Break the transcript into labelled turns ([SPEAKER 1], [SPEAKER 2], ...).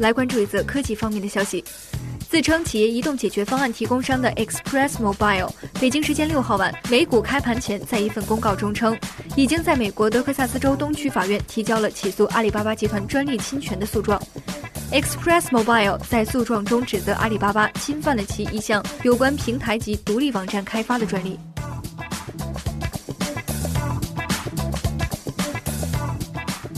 [SPEAKER 1] 来关注一则科技方面的消息。自称企业移动解决方案提供商的 express mobile 北京时间六号晚美股开盘前在一份公告中称已经在美国德克萨斯州东区法院提交了起诉阿里巴巴集团专利侵权的诉状。Express mobile 在诉状中指责阿里巴巴侵犯了其一项有关平台及独立网站开发的专利。